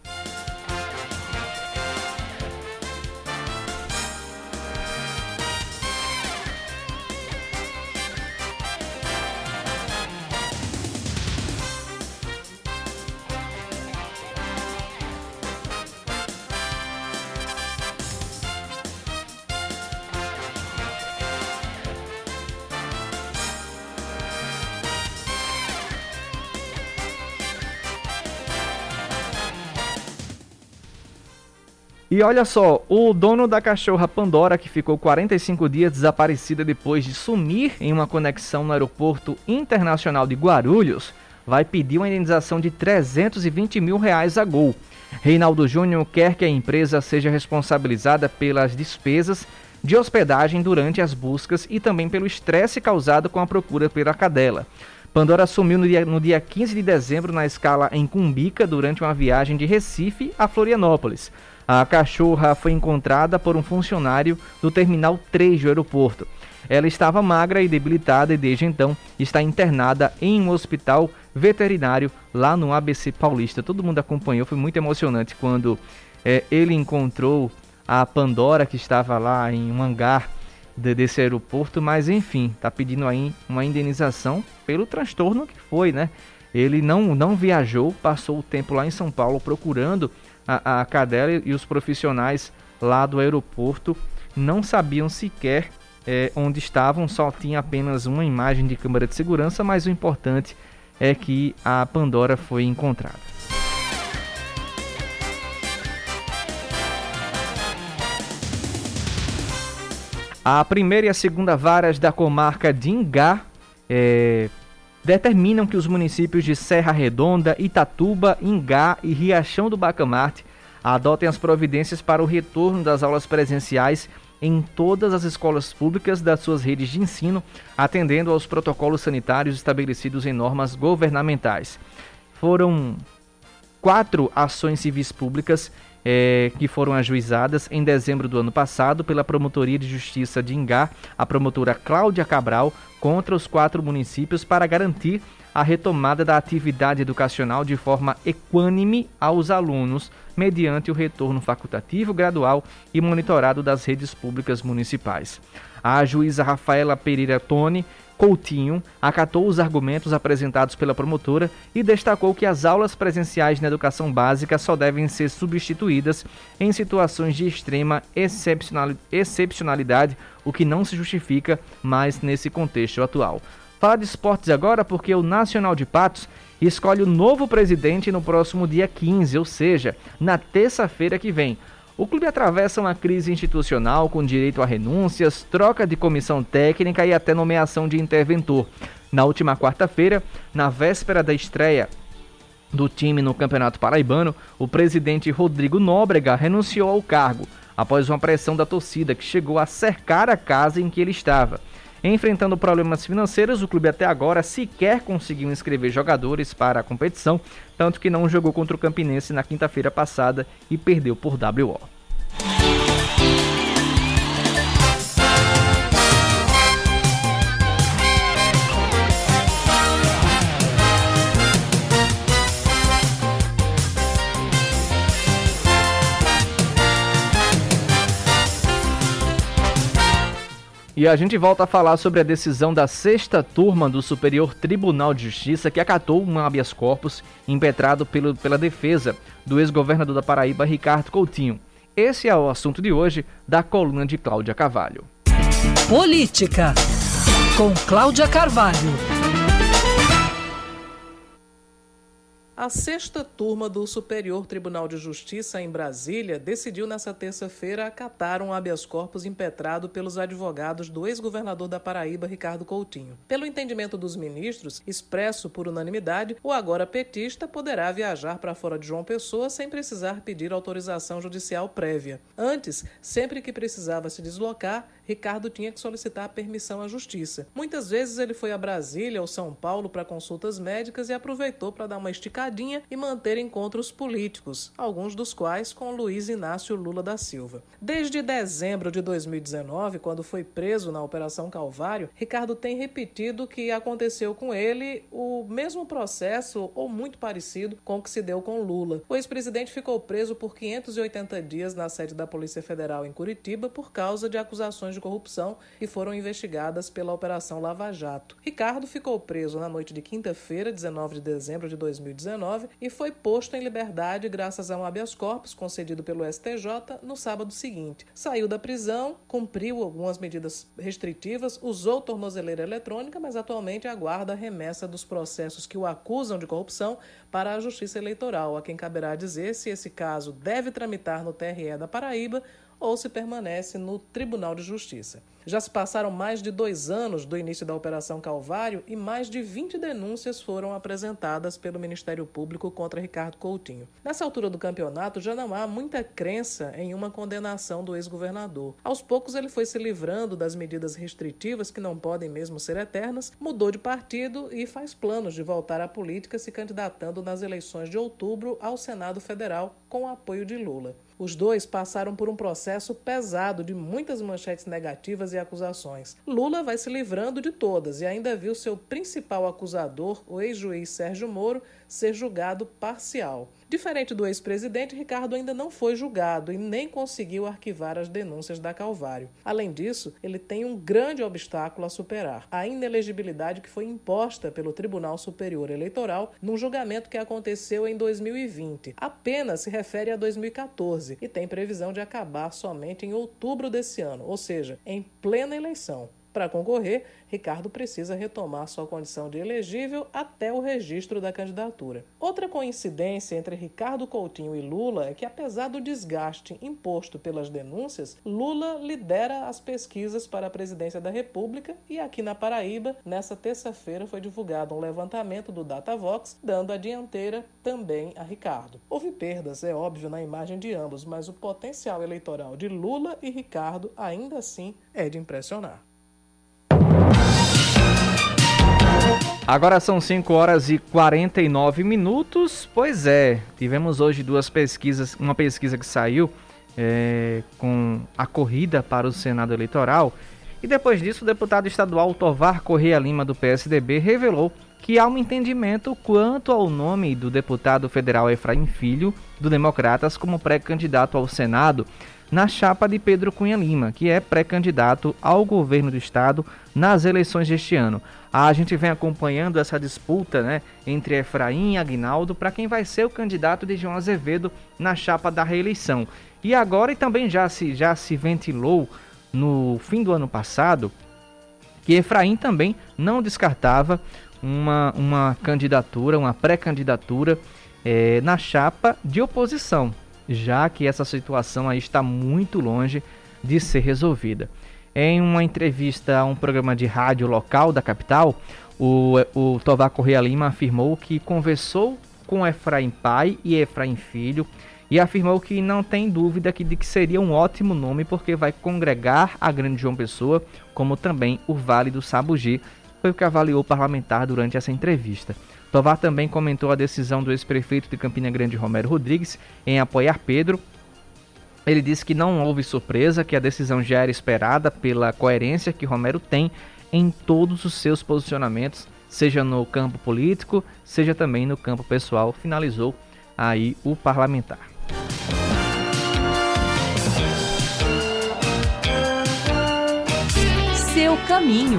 E olha só, o dono da cachorra Pandora, que ficou 45 dias desaparecida depois de sumir em uma conexão no aeroporto internacional de Guarulhos, vai pedir uma indenização de 320 mil reais a Gol. Reinaldo Júnior quer que a empresa seja responsabilizada pelas despesas de hospedagem durante as buscas e também pelo estresse causado com a procura pela cadela. Pandora sumiu no dia, no dia 15 de dezembro na escala em Cumbica durante uma viagem de Recife a Florianópolis. A cachorra foi encontrada por um funcionário do terminal 3 do aeroporto. Ela estava magra e debilitada e desde então está internada em um hospital veterinário lá no ABC Paulista. Todo mundo acompanhou, foi muito emocionante quando é, ele encontrou a Pandora que estava lá em um hangar de, desse aeroporto, mas enfim, está pedindo aí uma indenização pelo transtorno que foi, né? Ele não, não viajou, passou o tempo lá em São Paulo procurando a, a cadela e os profissionais lá do aeroporto não sabiam sequer é, onde estavam, só tinha apenas uma imagem de câmera de segurança, mas o importante é que a Pandora foi encontrada. A primeira e a segunda varas da comarca de Ingá é, determinam que os municípios de Serra Redonda, Itatuba, Ingá e Riachão do Bacamarte adotem as providências para o retorno das aulas presenciais em todas as escolas públicas das suas redes de ensino, atendendo aos protocolos sanitários estabelecidos em normas governamentais. Foram quatro ações civis públicas é, que foram ajuizadas em dezembro do ano passado pela Promotoria de Justiça de Ingá, a promotora Cláudia Cabral, contra os quatro municípios para garantir a retomada da atividade educacional de forma equânime aos alunos, mediante o retorno facultativo, gradual e monitorado das redes públicas municipais. A juíza Rafaela Pereira Tone Coutinho acatou os argumentos apresentados pela promotora e destacou que as aulas presenciais na educação básica só devem ser substituídas em situações de extrema excepcionalidade, o que não se justifica mais nesse contexto atual. Fala de esportes agora porque o Nacional de Patos escolhe o novo presidente no próximo dia 15, ou seja, na terça-feira que vem. O clube atravessa uma crise institucional com direito a renúncias, troca de comissão técnica e até nomeação de interventor. Na última quarta-feira, na véspera da estreia do time no Campeonato Paraibano, o presidente Rodrigo Nóbrega renunciou ao cargo após uma pressão da torcida que chegou a cercar a casa em que ele estava. Enfrentando problemas financeiros, o clube até agora sequer conseguiu inscrever jogadores para a competição, tanto que não jogou contra o Campinense na quinta-feira passada e perdeu por WO. E a gente volta a falar sobre a decisão da sexta turma do Superior Tribunal de Justiça que acatou um habeas corpus impetrado pelo, pela defesa do ex-governador da Paraíba, Ricardo Coutinho. Esse é o assunto de hoje da coluna de Cláudia Carvalho. Política, com Cláudia Carvalho. A sexta turma do Superior Tribunal de Justiça em Brasília decidiu nesta terça-feira acatar um habeas corpus impetrado pelos advogados do ex-governador da Paraíba, Ricardo Coutinho. Pelo entendimento dos ministros, expresso por unanimidade, o agora petista poderá viajar para fora de João Pessoa sem precisar pedir autorização judicial prévia. Antes, sempre que precisava se deslocar, Ricardo tinha que solicitar permissão à justiça. Muitas vezes ele foi a Brasília ou São Paulo para consultas médicas e aproveitou para dar uma esticadinha e manter encontros políticos, alguns dos quais com Luiz Inácio Lula da Silva. Desde dezembro de 2019, quando foi preso na Operação Calvário, Ricardo tem repetido que aconteceu com ele o mesmo processo ou muito parecido com o que se deu com Lula. O ex-presidente ficou preso por 580 dias na sede da Polícia Federal em Curitiba por causa de acusações de corrupção e foram investigadas pela Operação Lava Jato. Ricardo ficou preso na noite de quinta-feira, 19 de dezembro de 2019, e foi posto em liberdade graças a um habeas corpus concedido pelo STJ no sábado seguinte. Saiu da prisão, cumpriu algumas medidas restritivas, usou tornozeleira eletrônica, mas atualmente aguarda a remessa dos processos que o acusam de corrupção para a Justiça Eleitoral, a quem caberá dizer se esse caso deve tramitar no TRE da Paraíba ou se permanece no Tribunal de Justiça. Já se passaram mais de dois anos do início da Operação Calvário e mais de 20 denúncias foram apresentadas pelo Ministério Público contra Ricardo Coutinho. Nessa altura do campeonato, já não há muita crença em uma condenação do ex-governador. Aos poucos, ele foi se livrando das medidas restritivas, que não podem mesmo ser eternas, mudou de partido e faz planos de voltar à política, se candidatando nas eleições de outubro ao Senado Federal com o apoio de Lula. Os dois passaram por um processo pesado de muitas manchetes negativas e acusações. Lula vai se livrando de todas e ainda viu seu principal acusador, o ex-juiz Sérgio Moro, ser julgado parcial. Diferente do ex-presidente, Ricardo ainda não foi julgado e nem conseguiu arquivar as denúncias da Calvário. Além disso, ele tem um grande obstáculo a superar: a inelegibilidade que foi imposta pelo Tribunal Superior Eleitoral num julgamento que aconteceu em 2020. A pena se refere a 2014 e tem previsão de acabar somente em outubro desse ano, ou seja, em plena eleição. Para concorrer, Ricardo precisa retomar sua condição de elegível até o registro da candidatura. Outra coincidência entre Ricardo Coutinho e Lula é que, apesar do desgaste imposto pelas denúncias, Lula lidera as pesquisas para a presidência da República e aqui na Paraíba, nessa terça-feira, foi divulgado um levantamento do Datavox, dando a dianteira também a Ricardo. Houve perdas, é óbvio, na imagem de ambos, mas o potencial eleitoral de Lula e Ricardo ainda assim é de impressionar. Agora são 5 horas e 49 minutos. Pois é, tivemos hoje duas pesquisas, uma pesquisa que saiu é, com a corrida para o Senado Eleitoral. E depois disso, o deputado estadual Tovar Correia Lima, do PSDB, revelou que há um entendimento quanto ao nome do deputado federal Efraim Filho, do Democratas, como pré-candidato ao Senado na chapa de Pedro Cunha Lima, que é pré-candidato ao governo do estado nas eleições deste ano. A gente vem acompanhando essa disputa né, entre Efraim e Agnaldo para quem vai ser o candidato de João Azevedo na chapa da reeleição. E agora, e também já se, já se ventilou no fim do ano passado, que Efraim também não descartava uma, uma candidatura, uma pré-candidatura é, na chapa de oposição já que essa situação aí está muito longe de ser resolvida. Em uma entrevista a um programa de rádio local da capital, o, o Tovar Correia Lima afirmou que conversou com Efraim pai e Efraim filho e afirmou que não tem dúvida que, de que seria um ótimo nome porque vai congregar a Grande João Pessoa, como também o Vale do Sabugi, foi o que avaliou o parlamentar durante essa entrevista. Tovar também comentou a decisão do ex-prefeito de Campina Grande, Romero Rodrigues, em apoiar Pedro. Ele disse que não houve surpresa, que a decisão já era esperada pela coerência que Romero tem em todos os seus posicionamentos, seja no campo político, seja também no campo pessoal, finalizou aí o parlamentar. Seu caminho.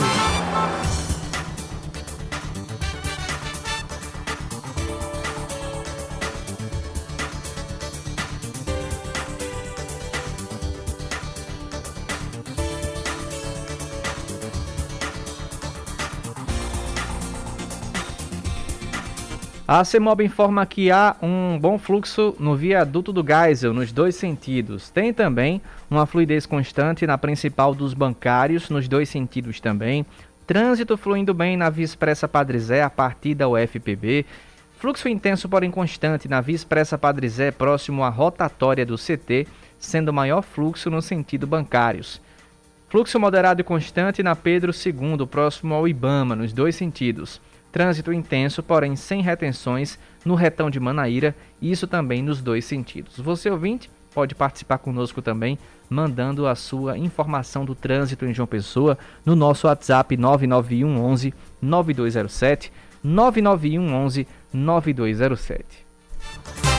A CEMOB informa que há um bom fluxo no viaduto do Geisel nos dois sentidos. Tem também uma fluidez constante na principal dos bancários nos dois sentidos também. Trânsito fluindo bem na Via Expressa Padre Zé a partir da UFPB. Fluxo intenso, porém constante na Via Expressa Padre Zé próximo à rotatória do CT, sendo maior fluxo no sentido bancários. Fluxo moderado e constante na Pedro II, próximo ao Ibama, nos dois sentidos. Trânsito intenso, porém sem retenções, no retão de Manaíra, isso também nos dois sentidos. Você ouvinte pode participar conosco também, mandando a sua informação do trânsito em João Pessoa no nosso WhatsApp 991 11 9207 991 11 9207.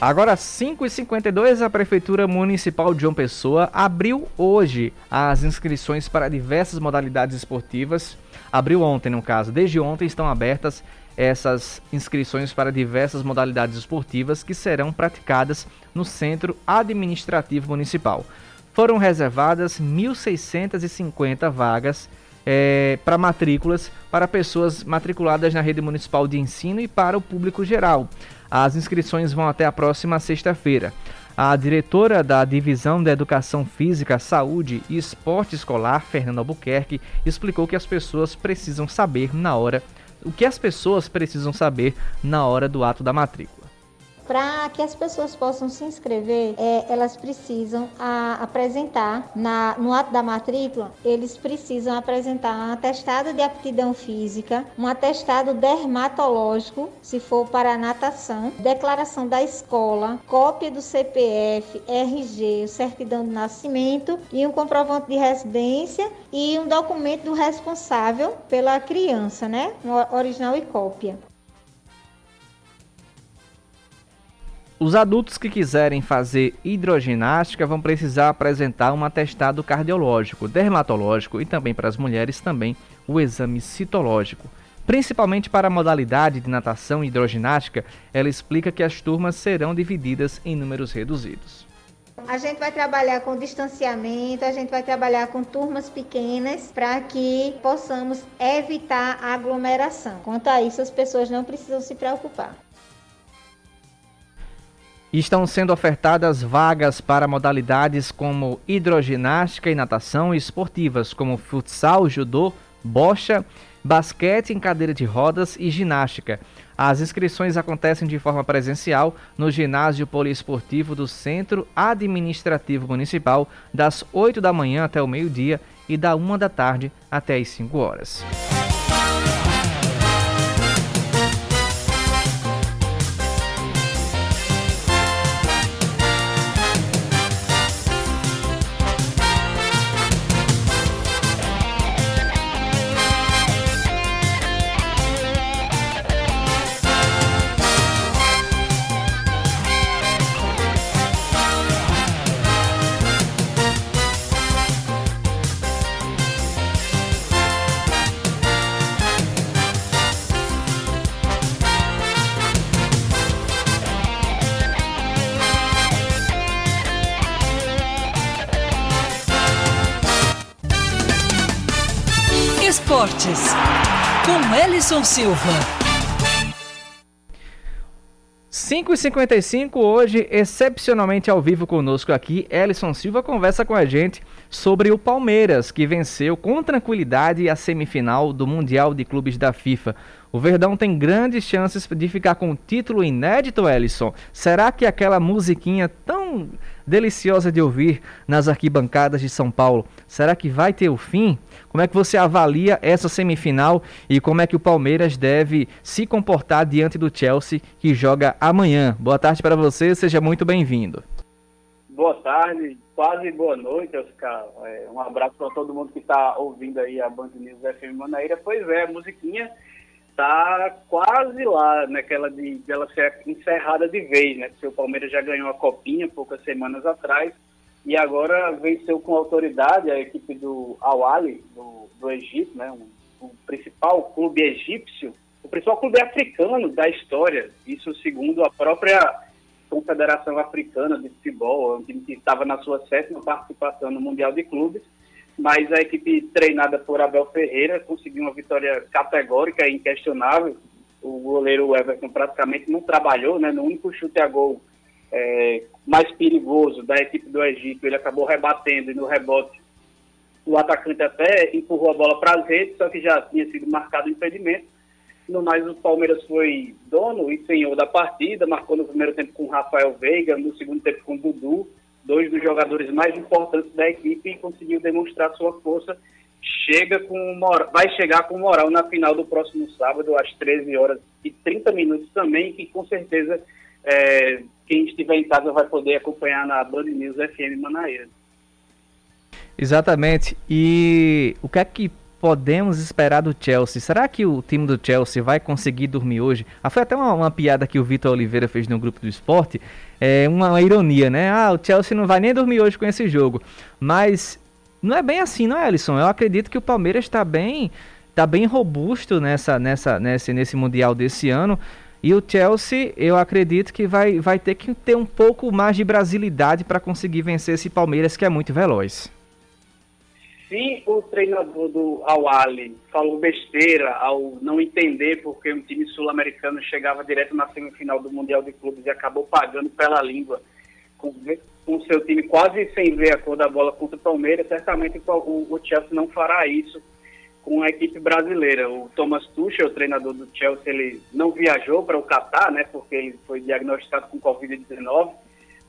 Agora, 5h52, a Prefeitura Municipal de João Pessoa abriu hoje as inscrições para diversas modalidades esportivas. Abriu ontem, no caso. Desde ontem estão abertas essas inscrições para diversas modalidades esportivas que serão praticadas no Centro Administrativo Municipal. Foram reservadas 1.650 vagas é, para matrículas para pessoas matriculadas na rede municipal de ensino e para o público geral. As inscrições vão até a próxima sexta-feira. A diretora da Divisão da Educação Física, Saúde e Esporte Escolar, Fernanda Albuquerque, explicou que as pessoas precisam saber na hora o que as pessoas precisam saber na hora do ato da matrícula. Para que as pessoas possam se inscrever, é, elas precisam a, apresentar na, no ato da matrícula, eles precisam apresentar um atestado de aptidão física, um atestado dermatológico, se for para natação, declaração da escola, cópia do CPF, RG, certidão de nascimento e um comprovante de residência e um documento do responsável pela criança, né? Original e cópia. Os adultos que quiserem fazer hidroginástica vão precisar apresentar um atestado cardiológico, dermatológico e também para as mulheres também o exame citológico. Principalmente para a modalidade de natação e hidroginástica, ela explica que as turmas serão divididas em números reduzidos. A gente vai trabalhar com distanciamento, a gente vai trabalhar com turmas pequenas para que possamos evitar aglomeração. Quanto a isso, as pessoas não precisam se preocupar. Estão sendo ofertadas vagas para modalidades como hidroginástica e natação e esportivas como futsal, judô, bocha, basquete em cadeira de rodas e ginástica. As inscrições acontecem de forma presencial no ginásio poliesportivo do Centro Administrativo Municipal, das 8 da manhã até o meio-dia e da 1 da tarde até as 5 horas. Esportes, com Ellison Silva. 5h55 hoje, excepcionalmente ao vivo conosco aqui, Ellison Silva conversa com a gente sobre o Palmeiras, que venceu com tranquilidade a semifinal do Mundial de Clubes da FIFA. O Verdão tem grandes chances de ficar com o título inédito, Ellison. Será que aquela musiquinha tão deliciosa de ouvir nas arquibancadas de São Paulo, será que vai ter o fim? Como é que você avalia essa semifinal e como é que o Palmeiras deve se comportar diante do Chelsea que joga amanhã? Boa tarde para você, seja muito bem-vindo. Boa tarde, quase boa noite, Oscar. É, um abraço para todo mundo que está ouvindo aí a Band News FM Manaíra. Pois é, musiquinha tá quase lá naquela de dela ser encerrada de vez, né? Porque o Palmeiras já ganhou a copinha poucas semanas atrás e agora venceu com autoridade a equipe do Al-Ali, do, do Egito, né? Um, o principal clube egípcio, o principal clube africano da história, isso segundo a própria Confederação Africana de Futebol, que estava na sua sétima participação no Mundial de Clubes, mas a equipe treinada por Abel Ferreira conseguiu uma vitória categórica e inquestionável. O goleiro Everton praticamente não trabalhou, né? No único chute a gol é, mais perigoso da equipe do Egito, ele acabou rebatendo e no rebote o atacante até empurrou a bola para as redes, só que já tinha sido marcado o impedimento. No mais, o Palmeiras foi dono e senhor da partida, marcou no primeiro tempo com Rafael Veiga, no segundo tempo com Dudu, dois dos jogadores mais importantes da equipe e conseguiu demonstrar sua força. Chega com moral, vai chegar com moral na final do próximo sábado, às 13 horas e 30 minutos também, que com certeza é, quem estiver em casa vai poder acompanhar na Band News FM Manaíra. Exatamente. E o que é que podemos esperar do Chelsea? Será que o time do Chelsea vai conseguir dormir hoje? Ah, foi até uma, uma piada que o Vitor Oliveira fez no grupo do esporte. É uma, uma, ironia, né? Ah, o Chelsea não vai nem dormir hoje com esse jogo. Mas não é bem assim, não é, Alisson? Eu acredito que o Palmeiras está bem, tá bem robusto nessa, nessa, nesse, nesse Mundial desse ano. E o Chelsea, eu acredito que vai, vai ter que ter um pouco mais de brasilidade para conseguir vencer esse Palmeiras que é muito veloz se o treinador do Awali falou besteira ao não entender porque um time sul-americano chegava direto na semifinal do Mundial de Clubes e acabou pagando pela língua com o seu time quase sem ver a cor da bola contra o Palmeiras, certamente o, o Chelsea não fará isso com a equipe brasileira. O Thomas Tuchel, o treinador do Chelsea, ele não viajou para o Catar, né, porque ele foi diagnosticado com Covid-19,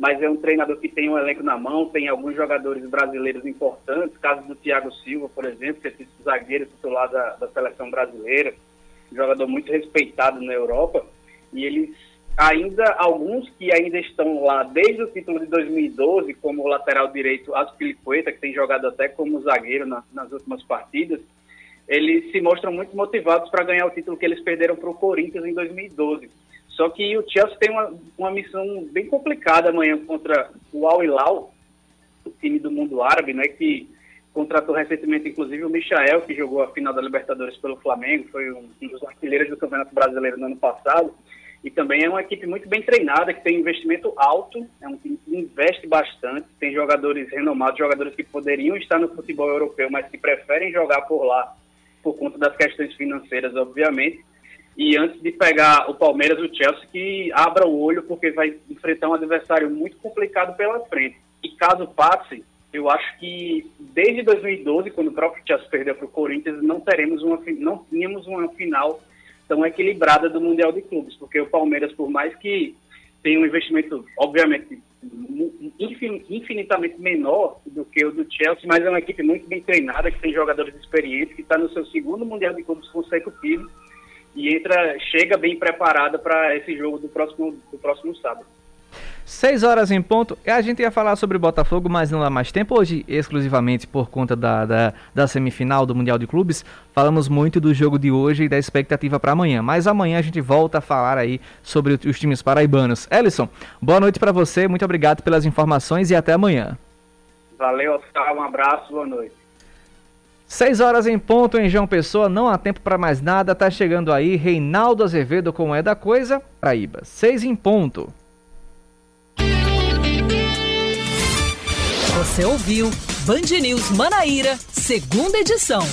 mas é um treinador que tem um elenco na mão, tem alguns jogadores brasileiros importantes, caso do Thiago Silva, por exemplo, que é zagueiro titular da, da seleção brasileira, jogador muito respeitado na Europa, e eles ainda, alguns que ainda estão lá desde o título de 2012, como o lateral direito Aspilicueta, que tem jogado até como zagueiro na, nas últimas partidas, eles se mostram muito motivados para ganhar o título que eles perderam para o Corinthians em 2012. Só que o Chelsea tem uma, uma missão bem complicada amanhã contra o Al Hilal, o time do mundo árabe, né, que contratou recentemente, inclusive, o Michael, que jogou a final da Libertadores pelo Flamengo, foi um, dos artilheiros do Campeonato Brasileiro no ano passado, e também é uma equipe muito bem treinada, que tem investimento alto, é um time que investe bastante, tem jogadores renomados, jogadores que poderiam estar no futebol europeu, mas que preferem jogar por lá por conta das questões financeiras, obviamente. E antes de pegar o Palmeiras o Chelsea, que abra o olho, porque vai enfrentar um adversário muito complicado pela frente. E caso passe, eu acho que desde 2012, quando o próprio Chelsea perdeu para o Corinthians, não teremos uma, não tínhamos uma final tão equilibrada do Mundial de Clubes, porque o Palmeiras, por mais que tenha um investimento, obviamente, infinitamente menor do que o do Chelsea, mas é uma equipe muito bem treinada, que tem jogadores experientes, que está no seu segundo Mundial de Clubes consecutivo e entra, chega bem preparada para esse jogo do próximo, do próximo sábado. 6 horas em ponto. A gente ia falar sobre o Botafogo, mas não dá mais tempo. Hoje, exclusivamente por conta da, da, da, semifinal do Mundial de Clubes, falamos muito do jogo de hoje e da expectativa para amanhã. Mas amanhã a gente volta a falar aí sobre os times paraibanos. Ellison, boa noite para você, muito obrigado pelas informações e até amanhã. Valeu, Oscar, um abraço, boa noite. 6 horas em ponto em João Pessoa, não há tempo para mais nada, tá chegando aí Reinaldo Azevedo com É da Coisa, Paraíba. 6 em ponto. Você ouviu Band News Manaíra, segunda edição.